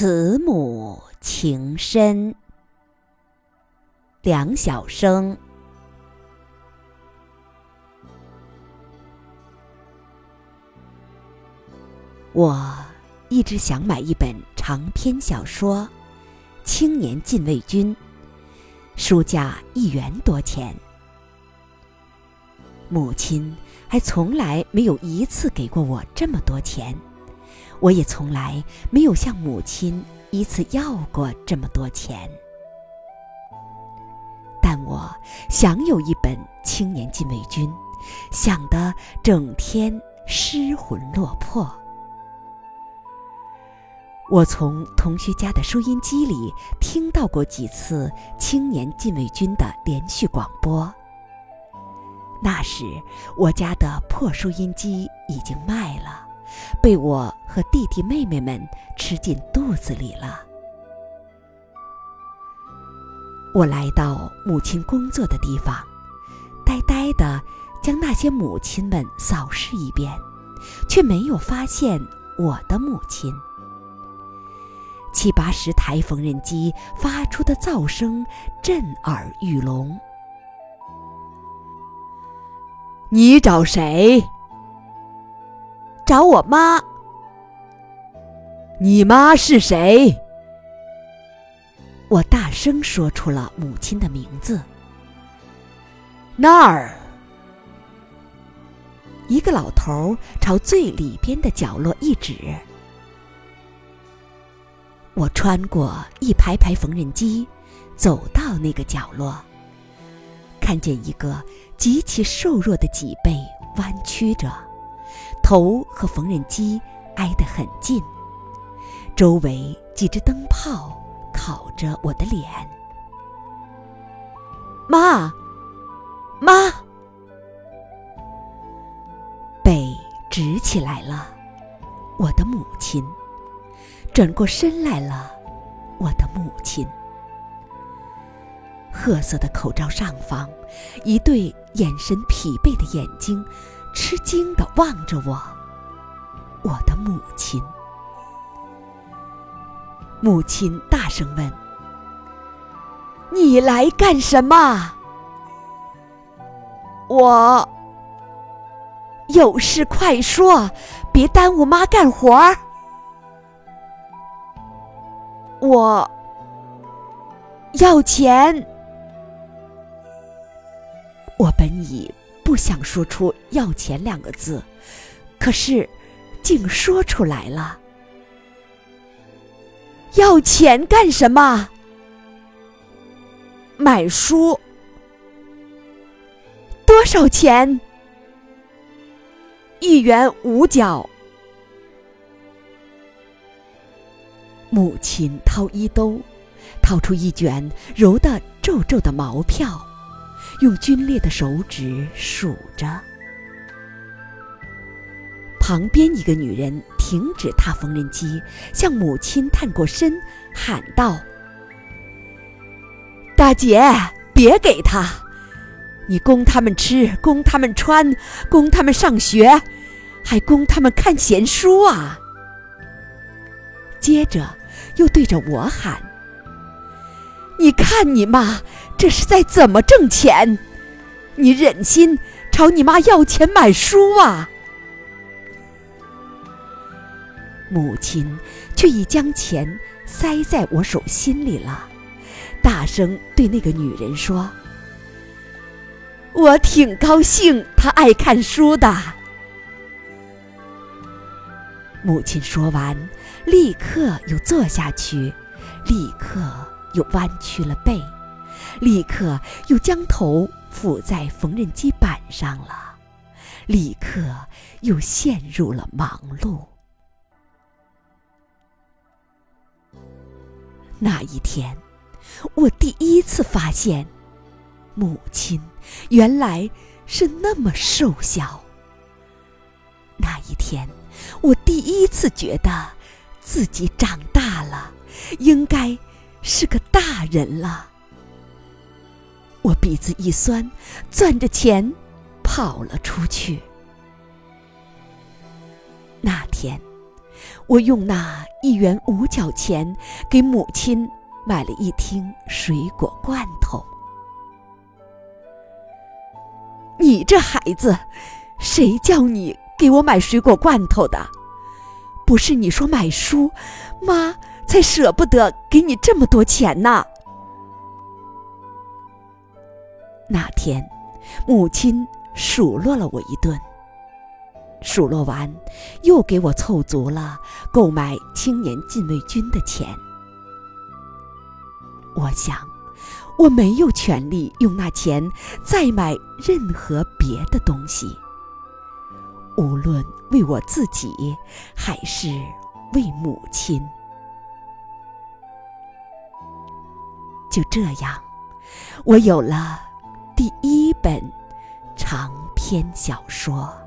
慈母情深，梁晓声。我一直想买一本长篇小说《青年禁卫军》，书价一元多钱。母亲还从来没有一次给过我这么多钱。我也从来没有向母亲一次要过这么多钱，但我想有一本《青年禁卫军》，想得整天失魂落魄。我从同学家的收音机里听到过几次《青年禁卫军》的连续广播，那时我家的破收音机已经卖了。被我和弟弟妹妹们吃进肚子里了。我来到母亲工作的地方，呆呆地将那些母亲们扫视一遍，却没有发现我的母亲。七八十台缝纫机发出的噪声震耳欲聋。你找谁？找我妈。你妈是谁？我大声说出了母亲的名字。那儿，一个老头朝最里边的角落一指。我穿过一排排缝纫机，走到那个角落，看见一个极其瘦弱的脊背弯曲着。头和缝纫机挨得很近，周围几只灯泡烤着我的脸。妈，妈，背直起来了，我的母亲；转过身来了，我的母亲。褐色的口罩上方，一对眼神疲惫的眼睛。吃惊的望着我，我的母亲。母亲大声问：“你来干什么？”我有事快说，别耽误妈干活儿。我要钱。我本已。不想说出“要钱”两个字，可是，竟说出来了。要钱干什么？买书。多少钱？一元五角。母亲掏衣兜，掏出一卷揉得皱皱的毛票。用皲裂的手指数着，旁边一个女人停止踏缝纫机，向母亲探过身，喊道：“大姐，别给他！你供他们吃，供他们穿，供他们上学，还供他们看闲书啊！”接着又对着我喊。你看你妈这是在怎么挣钱？你忍心朝你妈要钱买书啊？母亲却已将钱塞在我手心里了，大声对那个女人说：“我挺高兴，她爱看书的。”母亲说完，立刻又坐下去，立刻。又弯曲了背，立刻又将头伏在缝纫机板上了，立刻又陷入了忙碌。那一天，我第一次发现，母亲原来是那么瘦小。那一天，我第一次觉得自己长大了，应该。是个大人了，我鼻子一酸，攥着钱跑了出去。那天，我用那一元五角钱给母亲买了一听水果罐头。你这孩子，谁叫你给我买水果罐头的？不是你说买书，妈才舍不得给你这么多钱呢。那天，母亲数落了我一顿。数落完，又给我凑足了购买青年禁卫军的钱。我想，我没有权利用那钱再买任何别的东西，无论为我自己还是为母亲。就这样，我有了第一本长篇小说。